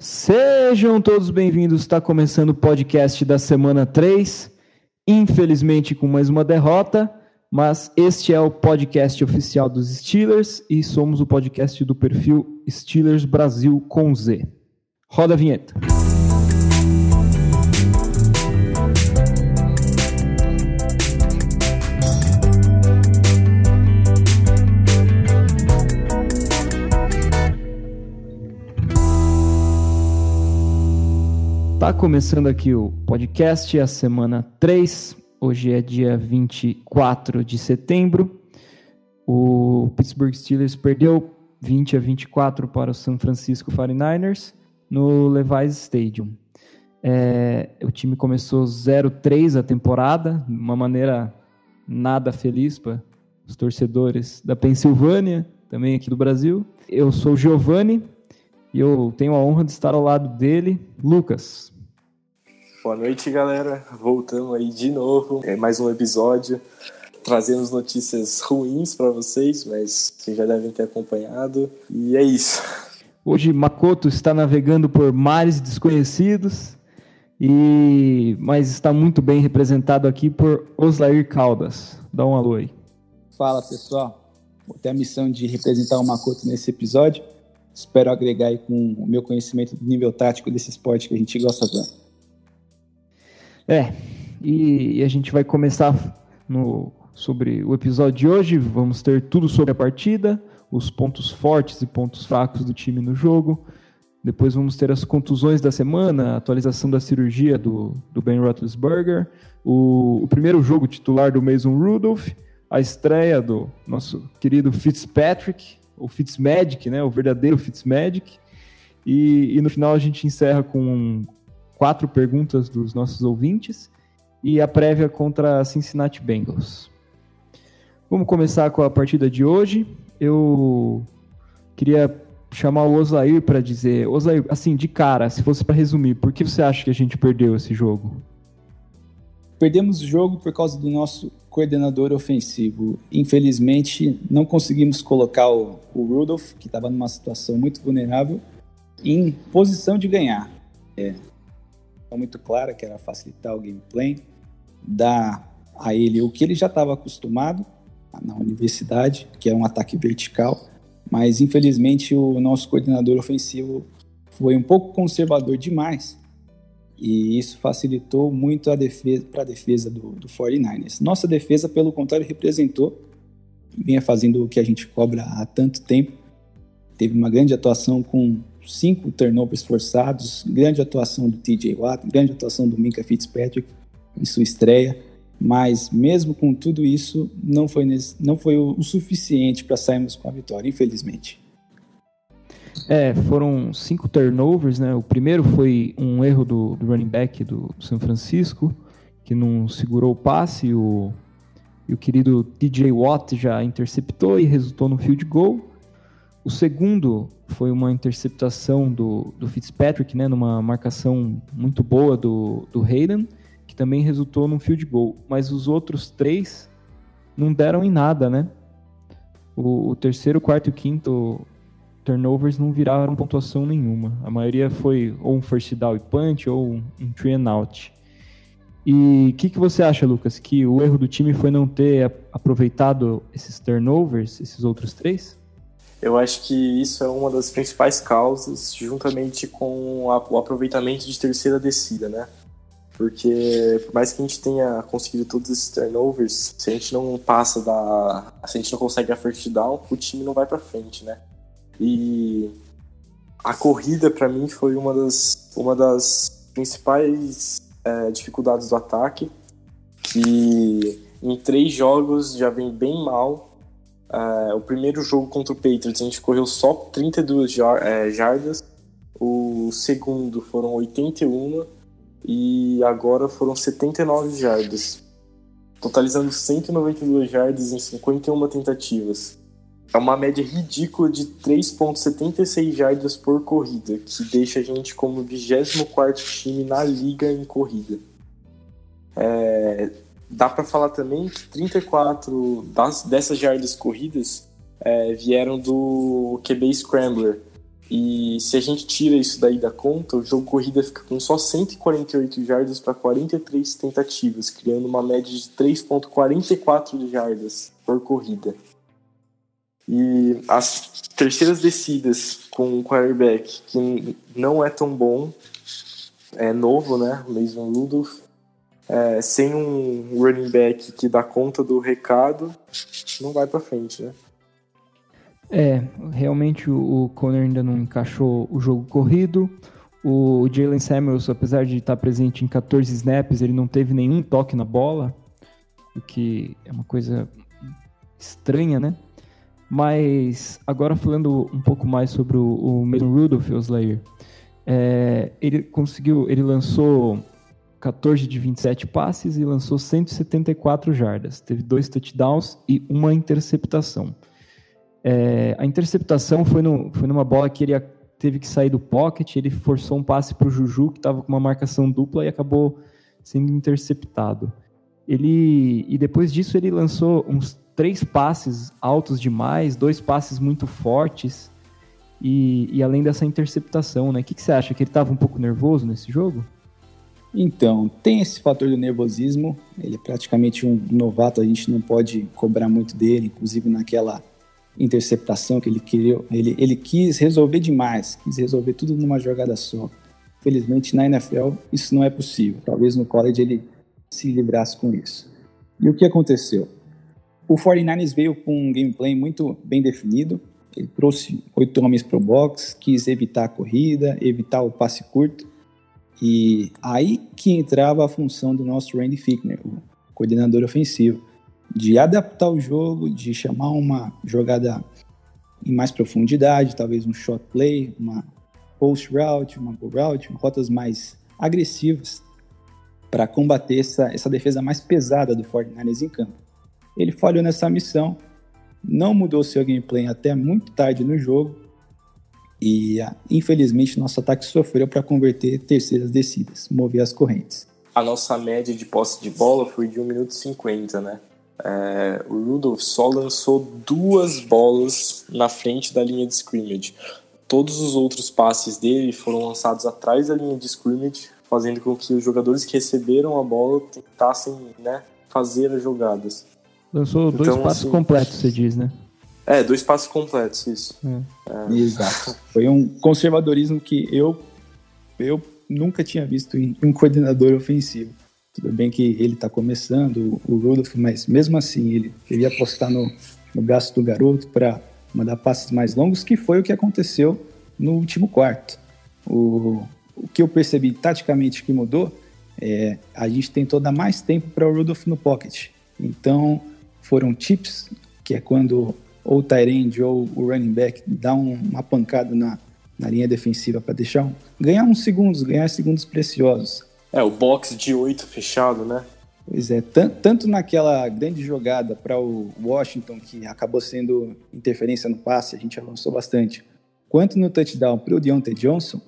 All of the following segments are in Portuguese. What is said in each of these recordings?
Sejam todos bem-vindos. Está começando o podcast da semana 3. Infelizmente, com mais uma derrota, mas este é o podcast oficial dos Steelers e somos o podcast do perfil Steelers Brasil com Z. Roda a vinheta. Tá começando aqui o podcast, a semana 3. Hoje é dia 24 de setembro. O Pittsburgh Steelers perdeu 20 a 24 para o San Francisco 49ers no Levi's Stadium. É, o time começou 0-3 a temporada, de uma maneira nada feliz para os torcedores da Pensilvânia, também aqui do Brasil. Eu sou o Giovanni, e eu tenho a honra de estar ao lado dele, Lucas. Boa noite, galera. Voltamos aí de novo. É mais um episódio trazendo notícias ruins para vocês, mas vocês já devem ter acompanhado. E é isso. Hoje Makoto está navegando por mares desconhecidos, e mas está muito bem representado aqui por Oslair Caldas. Dá um alô aí. Fala, pessoal. Vou ter a missão de representar o Makoto nesse episódio. Espero agregar aí com o meu conhecimento do nível tático desse esporte que a gente gosta tanto. É, e, e, a gente vai começar no, sobre o episódio de hoje. Vamos ter tudo sobre a partida, os pontos fortes e pontos fracos do time no jogo. Depois vamos ter as contusões da semana, a atualização da cirurgia do, do Ben Roethlisberger, o, o primeiro jogo titular do Mason Rudolph, a estreia do nosso querido Fitzpatrick, o Fitzmagic, né, o verdadeiro Fitzmagic. E, e no final a gente encerra com quatro perguntas dos nossos ouvintes e a prévia contra a Cincinnati Bengals. Vamos começar com a partida de hoje. Eu queria chamar o Osair para dizer, Osair, assim, de cara, se fosse para resumir, por que você acha que a gente perdeu esse jogo? Perdemos o jogo por causa do nosso coordenador ofensivo. Infelizmente, não conseguimos colocar o, o Rudolph, que estava numa situação muito vulnerável, em posição de ganhar. É muito clara, que era facilitar o gameplay, dar a ele o que ele já estava acostumado na universidade, que é um ataque vertical, mas infelizmente o nosso coordenador ofensivo foi um pouco conservador demais e isso facilitou muito a defesa para a defesa do, do 49ers. Nossa defesa, pelo contrário, representou, vinha fazendo o que a gente cobra há tanto tempo. Teve uma grande atuação com cinco turnovers forçados, grande atuação do TJ Watt, grande atuação do Minka Fitzpatrick em sua estreia, mas mesmo com tudo isso, não foi, não foi o, o suficiente para sairmos com a vitória, infelizmente. É, foram cinco turnovers, né? O primeiro foi um erro do, do running back do, São Francisco, que não segurou o passe, e o, e o querido TJ Watt já interceptou e resultou no field goal. O segundo foi uma interceptação do, do Fitzpatrick, né, numa marcação muito boa do, do Hayden, que também resultou num field goal. Mas os outros três não deram em nada, né? O, o terceiro, quarto e quinto turnovers não viraram pontuação nenhuma. A maioria foi ou um first down e punch ou um, three and out. E o que, que você acha, Lucas? Que o erro do time foi não ter aproveitado esses turnovers, esses outros três? Eu acho que isso é uma das principais causas, juntamente com o aproveitamento de terceira descida, né? Porque por mais que a gente tenha conseguido todos esses turnovers, se a gente não passa da. Se a gente não consegue a first down, o time não vai para frente, né? E a corrida, para mim, foi uma das, uma das principais é, dificuldades do ataque, que em três jogos já vem bem mal. É, o primeiro jogo contra o Patriots a gente correu só 32 jar, é, jardas, o segundo foram 81 e agora foram 79 jardas, totalizando 192 jardas em 51 tentativas é uma média ridícula de 3,76 jardas por corrida, que deixa a gente como 24 time na liga em corrida. É, dá para falar também que 34 das, dessas jardas corridas é, vieram do QB Scrambler, E se a gente tira isso daí da conta, o jogo corrida fica com só 148 jardas para 43 tentativas, criando uma média de 3.44 jardas por corrida. E as terceiras descidas com um quarterback que não é tão bom, é novo, né? Mason Rudolph, é, sem um running back que dá conta do recado, não vai para frente, né? É, realmente o Conner ainda não encaixou o jogo corrido. O Jalen Samuels, apesar de estar presente em 14 snaps, ele não teve nenhum toque na bola, o que é uma coisa estranha, né? Mas agora falando um pouco mais sobre o, o Mason Rudolph, Slayer, é, ele conseguiu, ele lançou 14 de 27 passes e lançou 174 jardas. Teve dois touchdowns e uma interceptação. É, a interceptação foi, no, foi numa bola que ele teve que sair do pocket, ele forçou um passe para o Juju, que estava com uma marcação dupla, e acabou sendo interceptado. Ele E depois disso ele lançou uns três passes altos demais, dois passes muito fortes, e, e além dessa interceptação, né? O que, que você acha? Que ele estava um pouco nervoso nesse jogo? Então, tem esse fator do nervosismo. Ele é praticamente um novato, a gente não pode cobrar muito dele, inclusive naquela interceptação que ele queria, ele, ele quis resolver demais, quis resolver tudo numa jogada só. Felizmente na NFL isso não é possível. Talvez no college ele se livrasse com isso. E o que aconteceu? O 49ers veio com um gameplay muito bem definido. Ele trouxe oito homens para o box, quis evitar a corrida, evitar o passe curto. E aí que entrava a função do nosso Randy Fickner, o coordenador ofensivo de adaptar o jogo, de chamar uma jogada em mais profundidade, talvez um shot play, uma post route, uma go route, rotas mais agressivas para combater essa, essa defesa mais pesada do 49ers em campo. Ele falhou nessa missão, não mudou seu gameplay até muito tarde no jogo e ah, infelizmente nosso ataque sofreu para converter terceiras descidas, mover as correntes. A nossa média de posse de bola foi de 1 minuto e 50, né? É, o Rudolph só lançou duas bolas na frente da linha de scrimmage. Todos os outros passes dele foram lançados atrás da linha de scrimmage, fazendo com que os jogadores que receberam a bola tentassem né, fazer as jogadas. Lançou então, dois passos assim, completos, você diz, né? É, dois passos completos, isso. É. É. Exato. Foi um conservadorismo que eu, eu nunca tinha visto em um coordenador ofensivo. Tudo bem que ele está começando, o Rudolph, mas mesmo assim ele queria apostar no, no braço do garoto para mandar passes mais longos, que foi o que aconteceu no último quarto. O, o que eu percebi taticamente que mudou é a gente tentou dar mais tempo para o Rudolph no pocket. Então foram tips, que é quando ou o Tyrande ou o running back dá um, uma pancada na, na linha defensiva para deixar um, ganhar uns segundos, ganhar segundos preciosos. É, o box de 8 fechado, né? Pois é, tanto naquela grande jogada para o Washington, que acabou sendo interferência no passe, a gente avançou bastante, quanto no touchdown para o Deontay Johnson,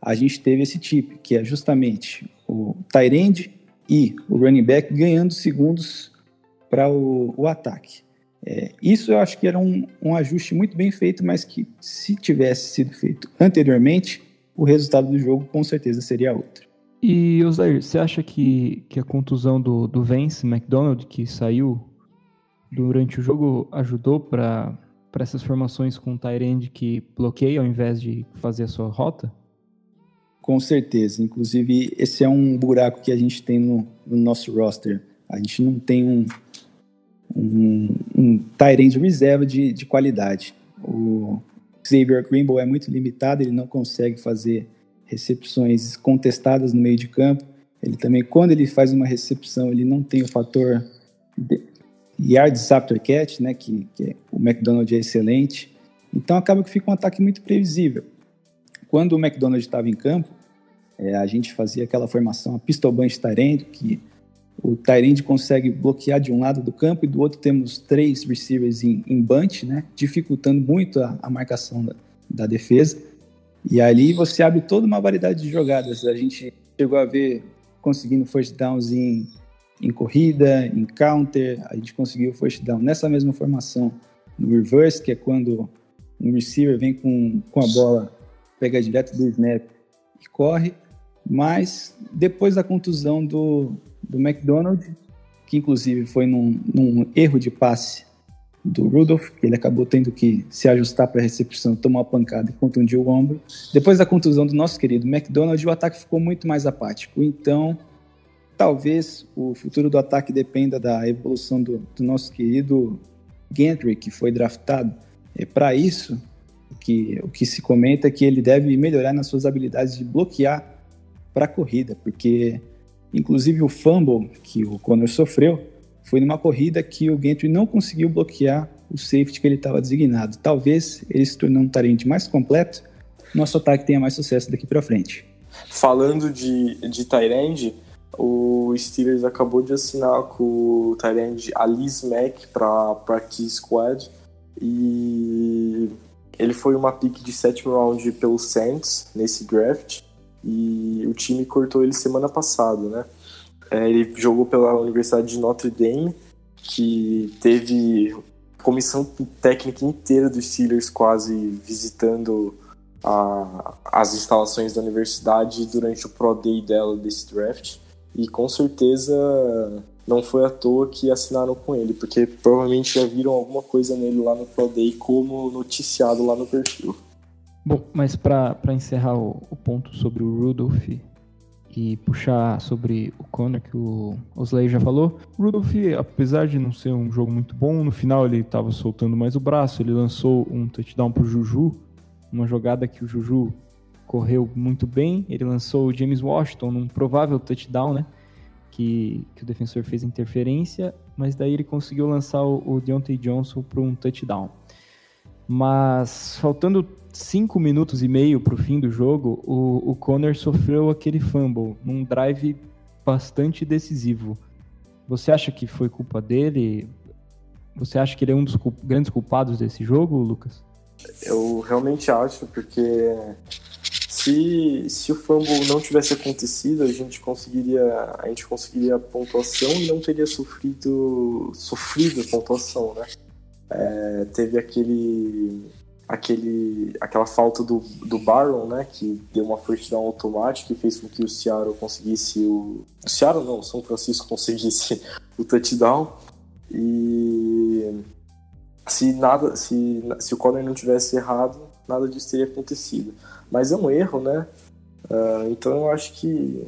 a gente teve esse tipo, que é justamente o Tyrande e o running back ganhando segundos para o, o, ataque. É, isso eu acho que era um, um ajuste muito bem feito, mas que se tivesse sido feito anteriormente, o resultado do jogo com certeza seria outro. E, Osair, você acha que, que a contusão do, do Vance McDonald, que saiu durante o jogo, ajudou para essas formações com o Tyrande que bloqueia ao invés de fazer a sua rota? Com certeza. Inclusive, esse é um buraco que a gente tem no, no nosso roster. A gente não tem um, um, um reserva de, de qualidade. O Xavier Greenbow é muito limitado, ele não consegue fazer recepções contestadas no meio de campo. Ele também, quando ele faz uma recepção, ele não tem o fator yards after catch, né, que, que o McDonald é excelente. Então acaba que fica um ataque muito previsível. Quando o McDonald estava em campo, é, a gente fazia aquela formação, a pistol bunch Tyrande, que o Tyrande consegue bloquear de um lado do campo e do outro temos três receivers em, em bunch, né, dificultando muito a, a marcação da, da defesa. E ali você abre toda uma variedade de jogadas. A gente chegou a ver conseguindo first downs em, em corrida, em counter, a gente conseguiu first down nessa mesma formação no reverse, que é quando um receiver vem com, com a bola pega direto do snap e corre. Mas depois da contusão do, do McDonald, que inclusive foi num, num erro de passe do Rudolph, que ele acabou tendo que se ajustar para a recepção, tomar uma pancada e contundiu o ombro. Depois da contusão do nosso querido McDonald, o ataque ficou muito mais apático. Então, talvez o futuro do ataque dependa da evolução do, do nosso querido Gentry, que foi draftado. É para isso que, o que se comenta é que ele deve melhorar nas suas habilidades de bloquear para a corrida, porque inclusive o fumble que o Conor sofreu foi numa corrida que o Gentry não conseguiu bloquear o safety que ele estava designado. Talvez ele se tornando um tarente mais completo, nosso ataque tenha mais sucesso daqui para frente. Falando de, de Tyrande, o Steelers acabou de assinar com o Tyrande Alice Mack para Practice Squad e ele foi uma pick de sétimo round pelo Saints nesse draft e o time cortou ele semana passada, né? É, ele jogou pela Universidade de Notre Dame, que teve comissão técnica inteira dos Steelers quase visitando a, as instalações da universidade durante o Pro Day dela desse draft. E com certeza não foi à toa que assinaram com ele, porque provavelmente já viram alguma coisa nele lá no Pro Day como noticiado lá no perfil. Bom, mas para encerrar o, o, ponto sobre o Rudolph e puxar sobre o Connor que o Osley já falou, o Rudolph, apesar de não ser um jogo muito bom, no final ele estava soltando mais o braço, ele lançou um touchdown pro Juju, uma jogada que o Juju correu muito bem, ele lançou o James Washington num provável touchdown, né? Que, que o defensor fez interferência, mas daí ele conseguiu lançar o, o Deontay Johnson para um touchdown. Mas faltando cinco minutos e meio para o fim do jogo, o, o Conner sofreu aquele fumble num drive bastante decisivo. Você acha que foi culpa dele? Você acha que ele é um dos grandes culpados desse jogo, Lucas? Eu realmente acho, porque se, se o fumble não tivesse acontecido, a gente conseguiria a gente conseguiria a pontuação e não teria sofrido sofrido a pontuação, né? É, teve aquele aquele aquela falta do, do Baron, né, que deu uma first down automática e fez com que o Seattle conseguisse o, o Seattle não, o São Francisco conseguisse o touchdown. E se nada se, se o Conner não tivesse errado nada disso teria acontecido. Mas é um erro né? Uh, então eu acho que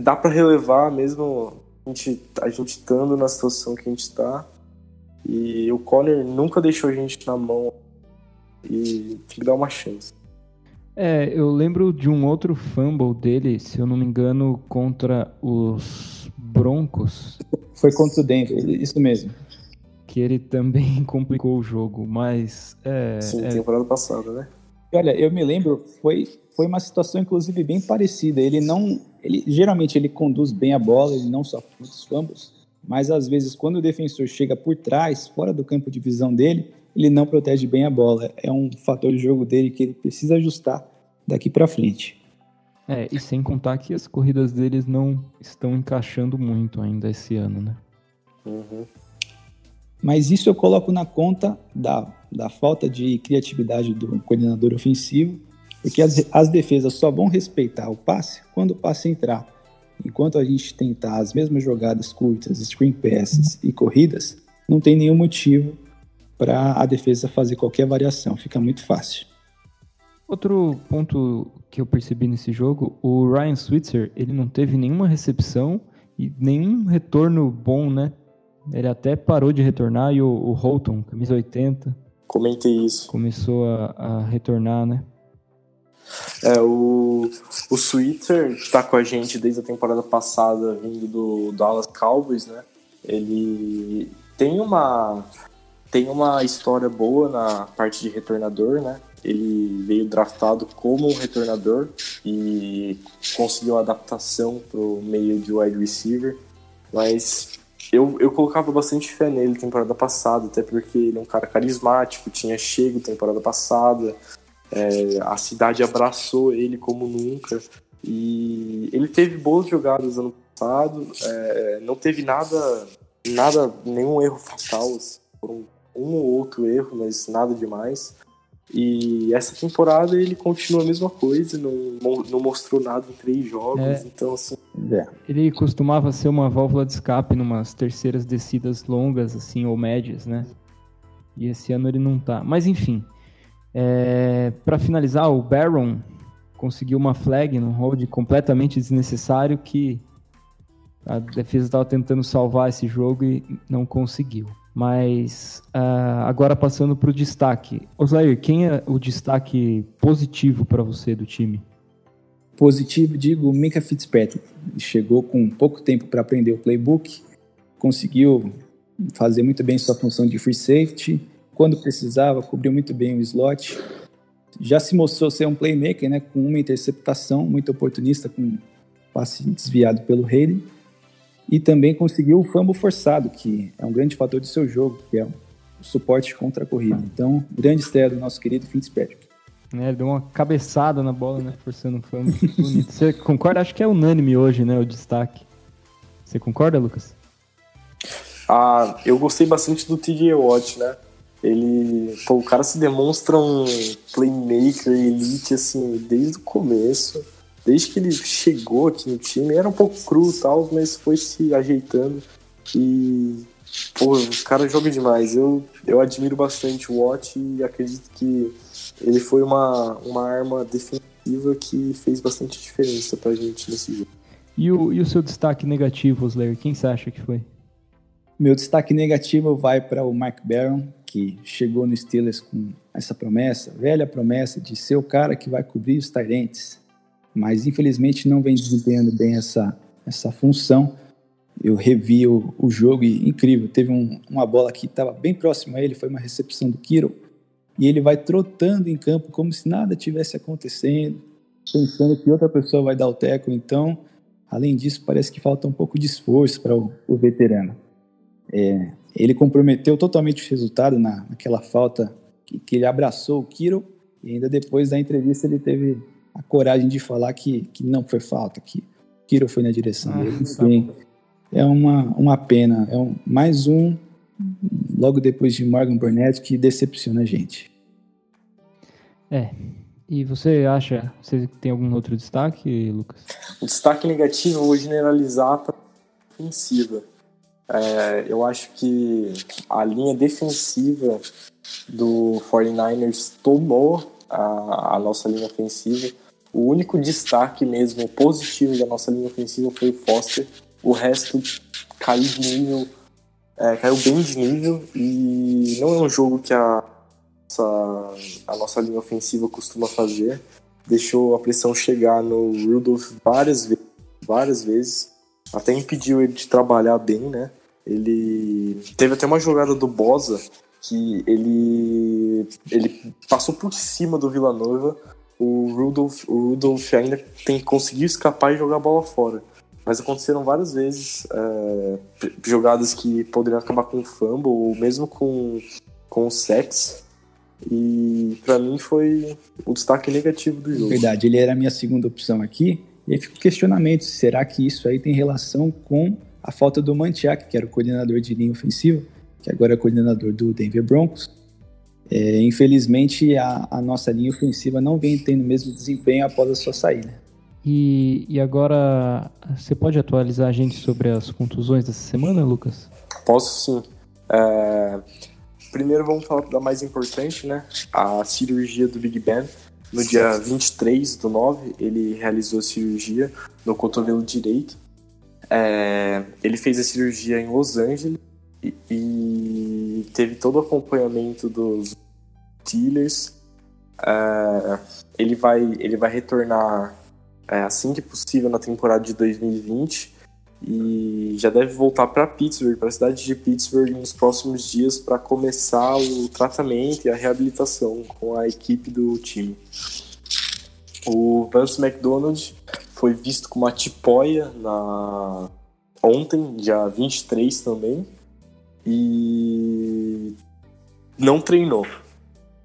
dá para relevar mesmo a gente a gente estando na situação que a gente está e o Conner nunca deixou a gente na mão e tem que dar uma chance. É, eu lembro de um outro fumble dele, se eu não me engano, contra os Broncos. Foi contra o Denver, isso mesmo. Que ele também complicou o jogo, mas. É, Sim, é... temporada passada, né? Olha, eu me lembro, foi, foi uma situação inclusive bem parecida. Ele não. Ele, geralmente ele conduz bem a bola, ele não sofre muitos fumbles, mas às vezes quando o defensor chega por trás, fora do campo de visão dele, ele não protege bem a bola. É um fator de jogo dele que ele precisa ajustar daqui para frente. É, e sem contar que as corridas deles não estão encaixando muito ainda esse ano, né? Uhum. Mas isso eu coloco na conta da, da falta de criatividade do coordenador ofensivo, porque as, as defesas só vão respeitar o passe quando o passe entrar. Enquanto a gente tentar as mesmas jogadas curtas, screen passes e corridas, não tem nenhum motivo para a defesa fazer qualquer variação, fica muito fácil. Outro ponto que eu percebi nesse jogo, o Ryan Switzer, ele não teve nenhuma recepção e nenhum retorno bom, né? Ele até parou de retornar e o, o Holton, camisa 80, comentei isso. Começou a, a retornar, né? É, o, o Switzer, que tá com a gente desde a temporada passada, vindo do Dallas Cowboys, né? Ele tem uma tem uma história boa na parte de retornador, né? Ele veio draftado como um retornador e conseguiu adaptação pro meio de wide receiver, mas eu, eu colocava bastante fé nele temporada passada, até porque ele é um cara carismático, tinha chego temporada passada, é, a cidade abraçou ele como nunca e ele teve boas jogadas ano passado, é, não teve nada, nada, nenhum erro fatal, assim, foram um ou outro erro, mas nada demais. E essa temporada ele continua a mesma coisa, não, não mostrou nada em três jogos, é, então assim. É. Ele costumava ser uma válvula de escape numas terceiras descidas longas, assim, ou médias, né? E esse ano ele não tá. Mas enfim. É, para finalizar, o Baron conseguiu uma flag no hold completamente desnecessário que a defesa estava tentando salvar esse jogo e não conseguiu. Mas uh, agora passando para o destaque. Osair, quem é o destaque positivo para você do time? Positivo, digo, Mika Fitzpatrick. Chegou com pouco tempo para aprender o playbook, conseguiu fazer muito bem sua função de free safety, quando precisava, cobriu muito bem o slot. Já se mostrou ser um playmaker, né, com uma interceptação, muito oportunista, com passe desviado pelo Hayden e também conseguiu o fumble forçado, que é um grande fator do seu jogo, que é o suporte contra a corrida. Então, grande estreia do nosso querido Fitzpatrick. É, ele deu uma cabeçada na bola, né? Forçando o fumble. Bonito. Você concorda? Acho que é unânime hoje, né? O destaque. Você concorda, Lucas? Ah, eu gostei bastante do TJ Watt, né? Ele, pô, o cara se demonstra um playmaker elite, assim, desde o começo desde que ele chegou aqui no time, era um pouco cru e tal, mas foi se ajeitando e pô, o cara joga demais. Eu, eu admiro bastante o Watt e acredito que ele foi uma, uma arma defensiva que fez bastante diferença pra gente nesse jogo. E o, e o seu destaque negativo, Osler, quem você acha que foi? Meu destaque negativo vai para o Mark Barron, que chegou no Steelers com essa promessa, velha promessa de ser o cara que vai cobrir os Tyrants mas infelizmente não vem desempenhando bem essa, essa função. Eu revi o, o jogo e incrível, teve um, uma bola que estava bem próxima a ele, foi uma recepção do Kiro, e ele vai trotando em campo como se nada tivesse acontecendo, pensando que outra pessoa vai dar o teco. Então, além disso, parece que falta um pouco de esforço para o, o, veterano. É, ele comprometeu totalmente o resultado na, naquela falta que, que ele abraçou o Kiro, e ainda depois da entrevista ele teve a coragem de falar que, que não foi falta, que Kiro foi na direção ah, dele. Enfim, tá é uma, uma pena. É um, mais um, logo depois de Morgan Burnett, que decepciona a gente. É. E você acha, você tem algum outro destaque, Lucas? O destaque negativo eu vou generalizar para a ofensiva. É, eu acho que a linha defensiva do 49ers tomou a, a nossa linha ofensiva. O único destaque mesmo positivo da nossa linha ofensiva foi o Foster. O resto caiu de nível, é, caiu bem de nível e não é um jogo que a nossa, a nossa linha ofensiva costuma fazer. Deixou a pressão chegar no Rudolph várias vezes, várias vezes. Até impediu ele de trabalhar bem, né? Ele teve até uma jogada do Bosa que ele ele passou por cima do Villanova o Rudolph, o ainda tem que conseguir escapar e jogar a bola fora. Mas aconteceram várias vezes é, jogadas que poderiam acabar com fumble ou mesmo com, com sex. E para mim foi o destaque negativo do jogo. Verdade, ele era a minha segunda opção aqui. E aí fica o questionamento: será que isso aí tem relação com a falta do Mantiak, que era o coordenador de linha ofensiva, que agora é coordenador do Denver Broncos? É, infelizmente, a, a, nossa linha ofensiva não vem tendo o mesmo desempenho após a sua saída. E, e agora, você pode atualizar a gente sobre as contusões dessa semana, Lucas? Posso sim. É... Primeiro vamos falar da mais importante, né? A cirurgia do Big Ben. No dia 23 do 9, ele realizou a cirurgia no cotovelo direito. É... Ele fez a cirurgia em Los Angeles e, e teve todo o acompanhamento dos Steelers. É, ele, vai, ele vai retornar é, assim que possível na temporada de 2020 e já deve voltar para Pittsburgh, para a cidade de Pittsburgh, nos próximos dias para começar o tratamento e a reabilitação com a equipe do time. O Vance McDonald foi visto com uma tipóia na ontem, dia 23 também, e não treinou.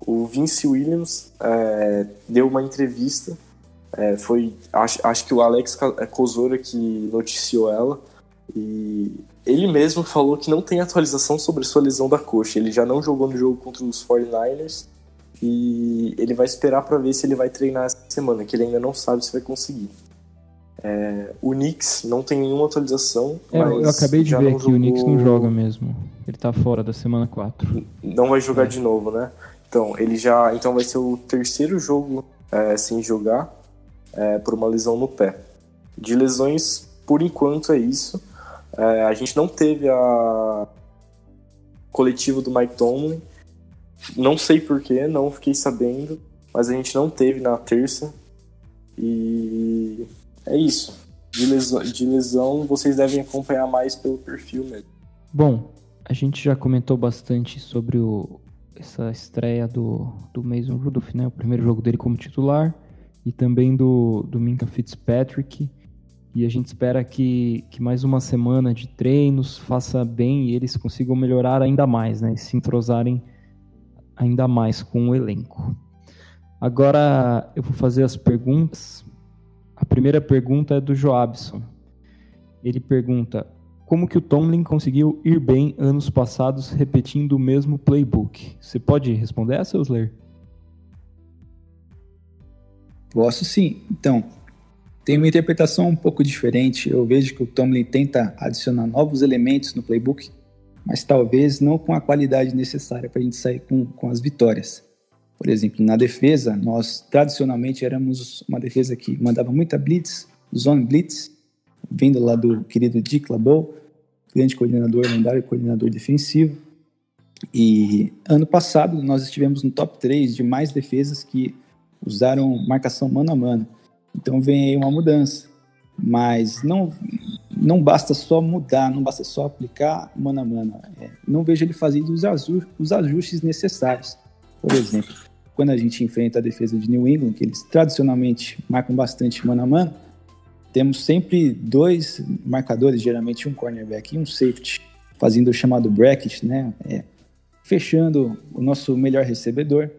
O Vince Williams é, deu uma entrevista, é, foi acho, acho que o Alex Kozora é, que noticiou ela, e ele mesmo falou que não tem atualização sobre sua lesão da coxa. Ele já não jogou no jogo contra os 49ers e ele vai esperar para ver se ele vai treinar essa semana, que ele ainda não sabe se vai conseguir. É, o Knicks não tem nenhuma atualização. É, eu acabei de ver aqui, jogou... o Knicks não joga mesmo. Ele tá fora da semana 4. Não vai jogar é. de novo, né? Então, ele já. Então vai ser o terceiro jogo é, sem jogar é, por uma lesão no pé. De lesões, por enquanto, é isso. É, a gente não teve a coletivo do Mike Tomlin. Não sei porquê, não fiquei sabendo. Mas a gente não teve na terça. E é isso. De lesão, de lesão, vocês devem acompanhar mais pelo perfil mesmo. Bom, a gente já comentou bastante sobre o, essa estreia do, do Mason Rudolph, né? O primeiro jogo dele como titular. E também do, do Minka Fitzpatrick. E a gente espera que, que mais uma semana de treinos faça bem e eles consigam melhorar ainda mais, né? E se entrosarem ainda mais com o elenco. Agora eu vou fazer as perguntas a primeira pergunta é do Joabson. Ele pergunta: como que o Tomlin conseguiu ir bem anos passados repetindo o mesmo playbook? Você pode responder essa, Osler? Posso sim. Então, tem uma interpretação um pouco diferente. Eu vejo que o Tomlin tenta adicionar novos elementos no playbook, mas talvez não com a qualidade necessária para a gente sair com, com as vitórias. Por exemplo, na defesa, nós tradicionalmente éramos uma defesa que mandava muita blitz, zone blitz, vindo lá do querido Dick LaBeau, grande coordenador, lendário coordenador defensivo. E ano passado nós estivemos no top 3 de mais defesas que usaram marcação mano a mano. Então vem aí uma mudança. Mas não, não basta só mudar, não basta só aplicar mano a mano. É, não vejo ele fazendo os, os ajustes necessários. Por exemplo, quando a gente enfrenta a defesa de New England, que eles tradicionalmente marcam bastante mano a mano, temos sempre dois marcadores, geralmente um cornerback e um safety, fazendo o chamado bracket, né? É, fechando o nosso melhor recebedor.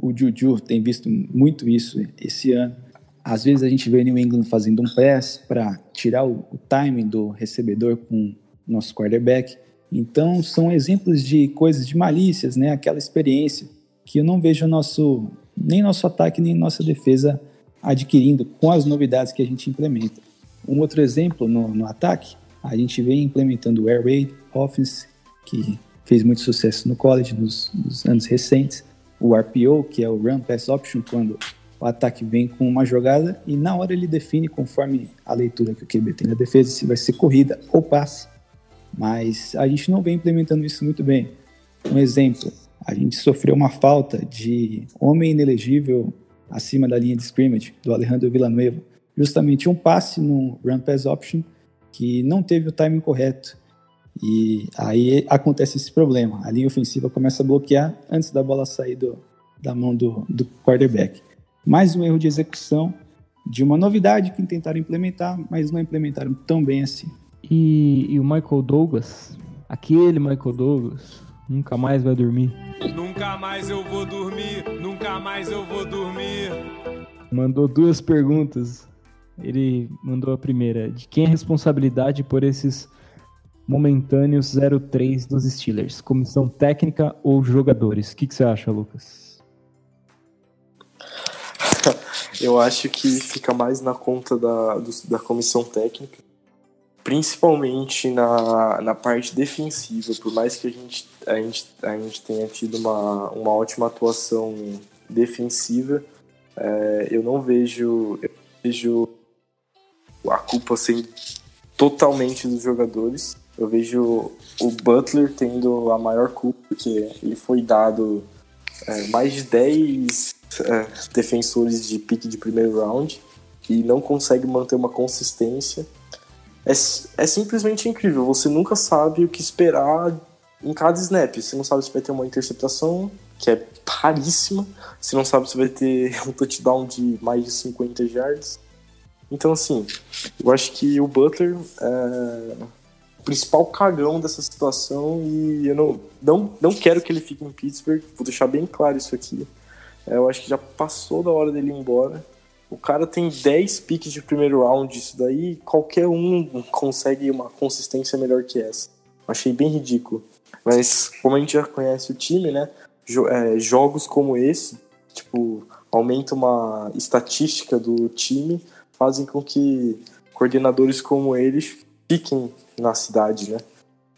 O Juju tem visto muito isso esse ano. Às vezes a gente vê New England fazendo um pass para tirar o, o timing do recebedor com o nosso quarterback. Então são exemplos de coisas de malícias, né? Aquela experiência que eu não vejo nosso, nem nosso ataque nem nossa defesa adquirindo com as novidades que a gente implementa. Um outro exemplo no, no ataque, a gente vem implementando o Air Raid Offense, que fez muito sucesso no college nos, nos, anos recentes, o RPO, que é o Run Pass Option, quando o ataque vem com uma jogada e na hora ele define, conforme a leitura que o QB tem na defesa, se vai ser corrida ou passe. Mas a gente não vem implementando isso muito bem. Um exemplo, a gente sofreu uma falta de homem inelegível acima da linha de scrimmage do Alejandro Villanueva. Justamente um passe no run pass option que não teve o timing correto. E aí acontece esse problema. A linha ofensiva começa a bloquear antes da bola sair do, da mão do, do quarterback. Mais um erro de execução de uma novidade que tentaram implementar, mas não implementaram tão bem assim. E, e o Michael Douglas, aquele Michael Douglas, nunca mais vai dormir. Nunca mais eu vou dormir, mais eu vou dormir. Mandou duas perguntas. Ele mandou a primeira: de quem é a responsabilidade por esses momentâneos 03 dos Steelers? Comissão técnica ou jogadores? O que, que você acha, Lucas? Eu acho que fica mais na conta da, da comissão técnica principalmente na, na parte defensiva, por mais que a gente, a gente, a gente tenha tido uma, uma ótima atuação defensiva, é, eu não vejo, eu vejo a culpa sendo totalmente dos jogadores. Eu vejo o Butler tendo a maior culpa, porque ele foi dado é, mais de 10 é, defensores de pique de primeiro round e não consegue manter uma consistência é, é simplesmente incrível. Você nunca sabe o que esperar em cada snap. Você não sabe se vai ter uma interceptação, que é raríssima. Você não sabe se vai ter um touchdown de mais de 50 yards. Então, assim, eu acho que o Butler é o principal cagão dessa situação e eu não, não, não quero que ele fique em Pittsburgh. Vou deixar bem claro isso aqui. É, eu acho que já passou da hora dele ir embora. O cara tem 10 piques de primeiro round, isso daí qualquer um consegue uma consistência melhor que essa. Achei bem ridículo. Mas como a gente já conhece o time, né? é, jogos como esse, tipo, aumenta uma estatística do time, fazem com que coordenadores como eles fiquem na cidade, né?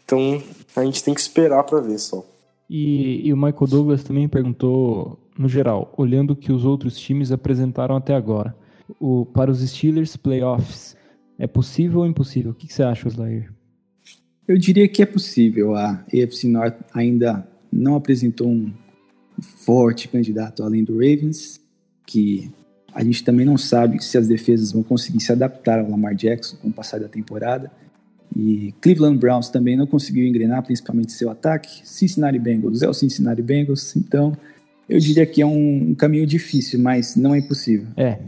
Então a gente tem que esperar para ver só. E, e, o Michael Douglas também perguntou, no geral, olhando o que os outros times apresentaram até agora, o, para os Steelers playoffs, é possível ou impossível? O que, que você acha, Slayer? Eu diria que é possível. A AFC North ainda não apresentou um forte candidato além do Ravens, que a gente também não sabe se as defesas vão conseguir se adaptar ao Lamar Jackson com o passar da temporada. E Cleveland Browns também não conseguiu engrenar, principalmente seu ataque. Cincinnati Bengals é o Cincinnati Bengals, então eu diria que é um, caminho difícil, mas não é impossível. É.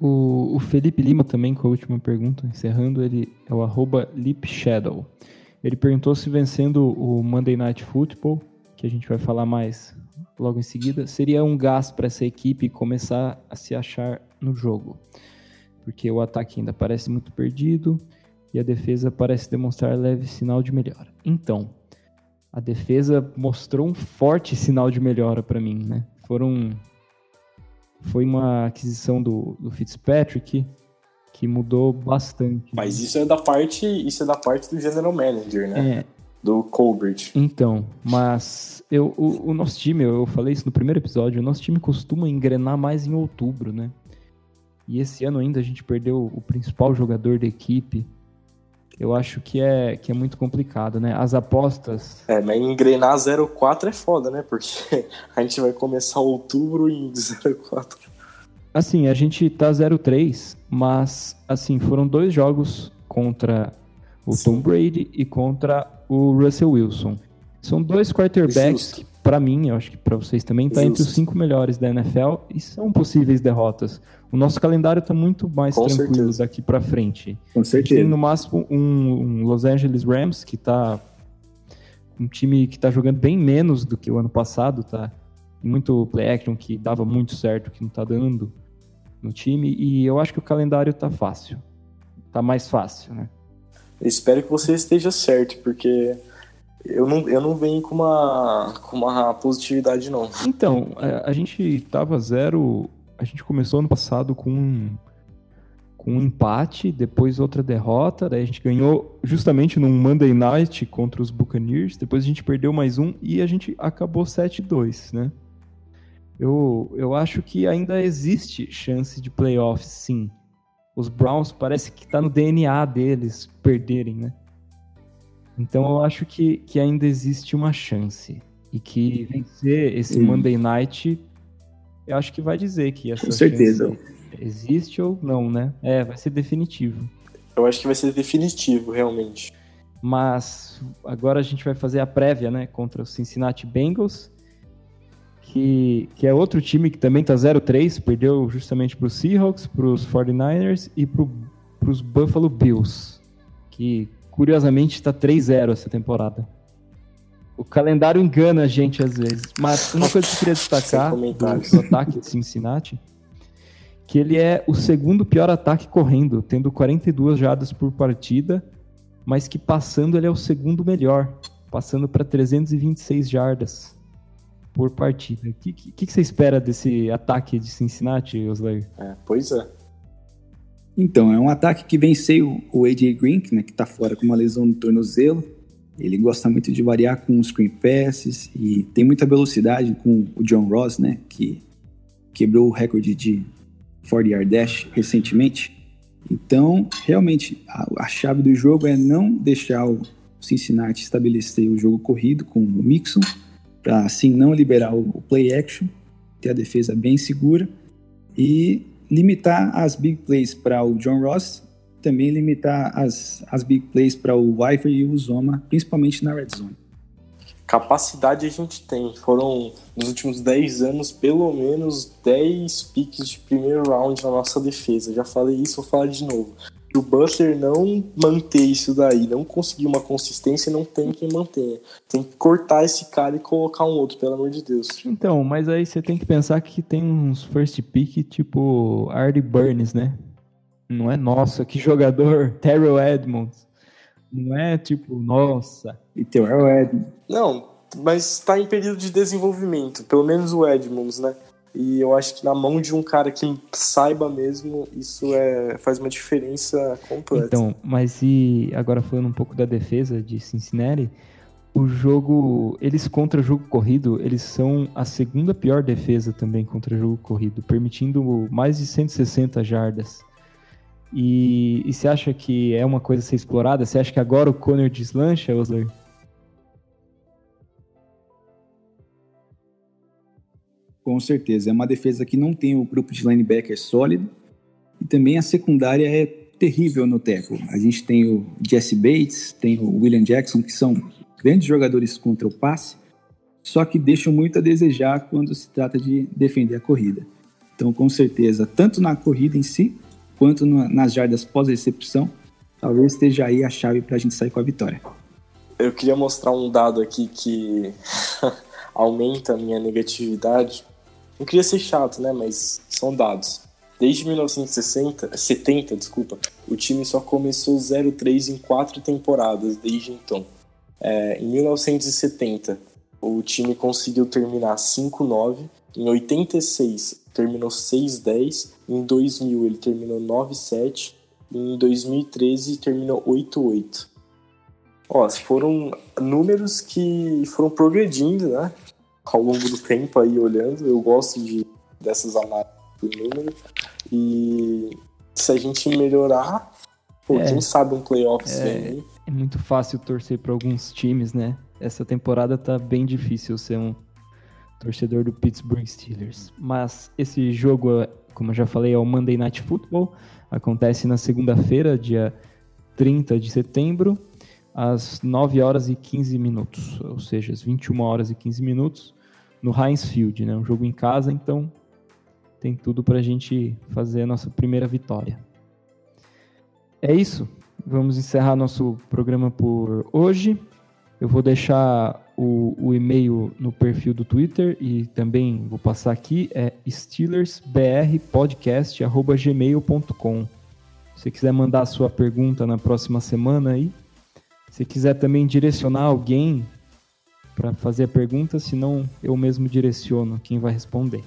O, o, Felipe Lima também, com a última pergunta, encerrando, ele é o arroba LipShadow. Ele perguntou se vencendo o Monday Night Football, que a gente vai falar mais logo em seguida, seria um gás para essa equipe começar a se achar no jogo. Porque o ataque ainda parece muito perdido, e a defesa parece demonstrar leve sinal de melhora. Então, a defesa mostrou um forte sinal de melhora para mim, né? Foram foi uma aquisição do, do Fitzpatrick que mudou bastante. Mas isso é da parte, isso é da parte do general manager, né? É. Do Colbert. Então, mas eu, o, o nosso time, eu falei isso no primeiro episódio, o nosso time costuma engrenar mais em outubro, né? E esse ano ainda a gente perdeu o principal jogador da equipe eu acho que é, que é muito complicado, né? As apostas. É, mas engrenar 04 é foda, né? Porque a gente vai começar outubro em 04. Assim, a gente tá 03, mas assim, foram dois jogos contra o. Tom Brady e contra o Russell Wilson. São dois quarterbacks que, para mim, eu acho que para vocês também, tá Justo. entre os cinco melhores da NFL e são possíveis derrotas. O nosso calendário está muito mais Com tranquilo certeza. daqui para frente. Com certeza. Tem no máximo um, um Los Angeles Rams que está um time que está jogando bem menos do que o ano passado, tá? Muito play action que dava muito certo, que não está dando no time. E eu acho que o calendário está fácil. Está mais fácil, né? Espero que você esteja certo, porque eu não, eu não venho com uma, com uma positividade, não. Então, a, é, a gente tava zero a gente começou ano passado com um, com um empate, depois outra derrota, daí a gente ganhou justamente num Monday Night contra os Buccaneers, depois a gente perdeu mais um e a gente acabou 7-2, né? Eu, eu acho que ainda existe chance de playoffs, sim. Os Browns parece que tá no DNA deles perderem, né? Então eu acho que, que ainda existe uma chance. E que vencer esse hum. Monday Night eu acho que vai dizer que essa Com certeza. existe ou não, né? É, vai ser definitivo. Eu acho que vai ser definitivo, realmente. Mas agora a gente vai fazer a prévia, né, contra o Cincinnati Bengals, que, que é outro time que também tá 0-3, perdeu justamente para os Seahawks, para os 49ers e para os Buffalo Bills, que curiosamente está 3-0 essa temporada. O calendário engana a gente às vezes. Mas uma coisa que eu queria destacar do, do ataque de Cincinnati, que ele é o segundo pior ataque correndo, tendo 42 jardas por partida, mas que passando ele é o segundo melhor, passando para 326 jardas por partida. O que, que, que, você espera desse ataque de Cincinnati, Oslair? É, pois é. Então, é um ataque que venceu o AJ Green, né, que está fora com uma lesão no tornozelo. Ele gosta muito de variar com os screen passes e tem muita velocidade com o John Ross, né? Que quebrou o recorde de 40 yard dash recentemente. Então, realmente, a, a, chave do jogo é não deixar o Cincinnati estabelecer o jogo corrido com o Mixon, para assim não liberar o, play action, ter a defesa bem segura e limitar as big plays para o John Ross também limitar as, as big plays para o Wyver e o Zoma, principalmente na red zone. Capacidade a gente tem. Foram, nos últimos 10 anos, pelo menos 10 piques de primeiro round na nossa defesa. Já falei isso, vou falar de novo. Se o Butler não manter isso daí, não conseguir uma consistência, não tem quem mantenha. Tem que cortar esse cara e colocar um outro, pelo amor de Deus. Então, mas aí você tem que pensar que tem uns first pick tipo Artie Burns, né? Não é nossa, que jogador, Terrell Edmonds. Não é tipo, nossa. E Terrell Edmonds. Não, mas está em período de desenvolvimento, pelo menos o Edmonds, né? E eu acho que na mão de um cara que saiba mesmo, isso é, faz uma diferença completa. Então, mas e agora falando um pouco da defesa de Cincinnati, o jogo, eles contra jogo corrido, eles são a segunda pior defesa também contra jogo corrido, permitindo mais de 160 jardas. E, e você acha que é uma coisa a ser explorada? Você acha que agora o Conner deslancha, Osler? Com certeza. É uma defesa que não tem o grupo de linebacker sólido e também a secundária é terrível no teco. A gente tem o Jesse Bates, tem o William Jackson, que são grandes jogadores contra o passe, só que deixam muito a desejar quando se trata de defender a corrida. Então, com certeza, tanto na corrida em si, quanto nas jardas pós-recepção, talvez esteja aí a chave para a gente sair com a vitória. Eu queria mostrar um dado aqui que aumenta a minha negatividade. Não queria ser chato, né? Mas são dados. Desde 1960, 70, desculpa, o time só começou 0-3 em quatro temporadas desde então. É, em 1970, o time conseguiu terminar 5-9. Em 86, terminou 6-10. Em 2000, ele terminou 9-7. Em 2013, terminou 8-8. Ó, foram números que foram progredindo, né? Ao longo do tempo aí olhando. Eu gosto de, dessas análises por número. E se a gente melhorar, pô, é, quem sabe um playoffs é, vem. É muito fácil torcer para alguns times, né? Essa temporada tá bem difícil ser um torcedor do Pittsburgh Steelers. Mas esse jogo, como eu já falei, é o Monday Night Football. Acontece na segunda-feira, dia 30 de setembro às 9 horas e 15 minutos, ou seja, às 21 horas e 15 minutos, no Heinz Field, né? Um jogo em casa, então tem tudo para a gente fazer a nossa primeira vitória. É isso. Vamos encerrar nosso programa por hoje. Eu vou deixar o, o e-mail no perfil do Twitter e também vou passar aqui, é steelersbrpodcast.gmail.com. Se você quiser mandar a sua pergunta na próxima semana aí, se quiser também direcionar alguém para fazer a pergunta, senão eu mesmo direciono quem vai responder.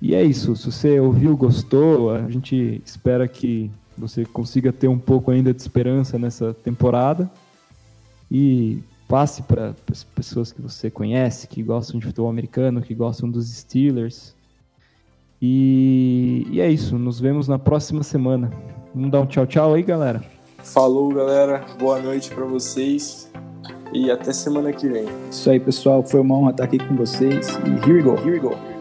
E é isso. Se você ouviu, gostou, a gente espera que você consiga ter um pouco ainda de esperança nessa temporada e passe para as pessoas que você conhece, que gostam de futebol americano, que gostam dos Steelers. E, e é isso. Nos vemos na próxima semana. Vamos dar um tchau, tchau aí, galera. Falou, galera. Boa noite para vocês. E até semana que vem. Isso aí, pessoal. Foi uma honra estar aqui com vocês. E here we go, here we go.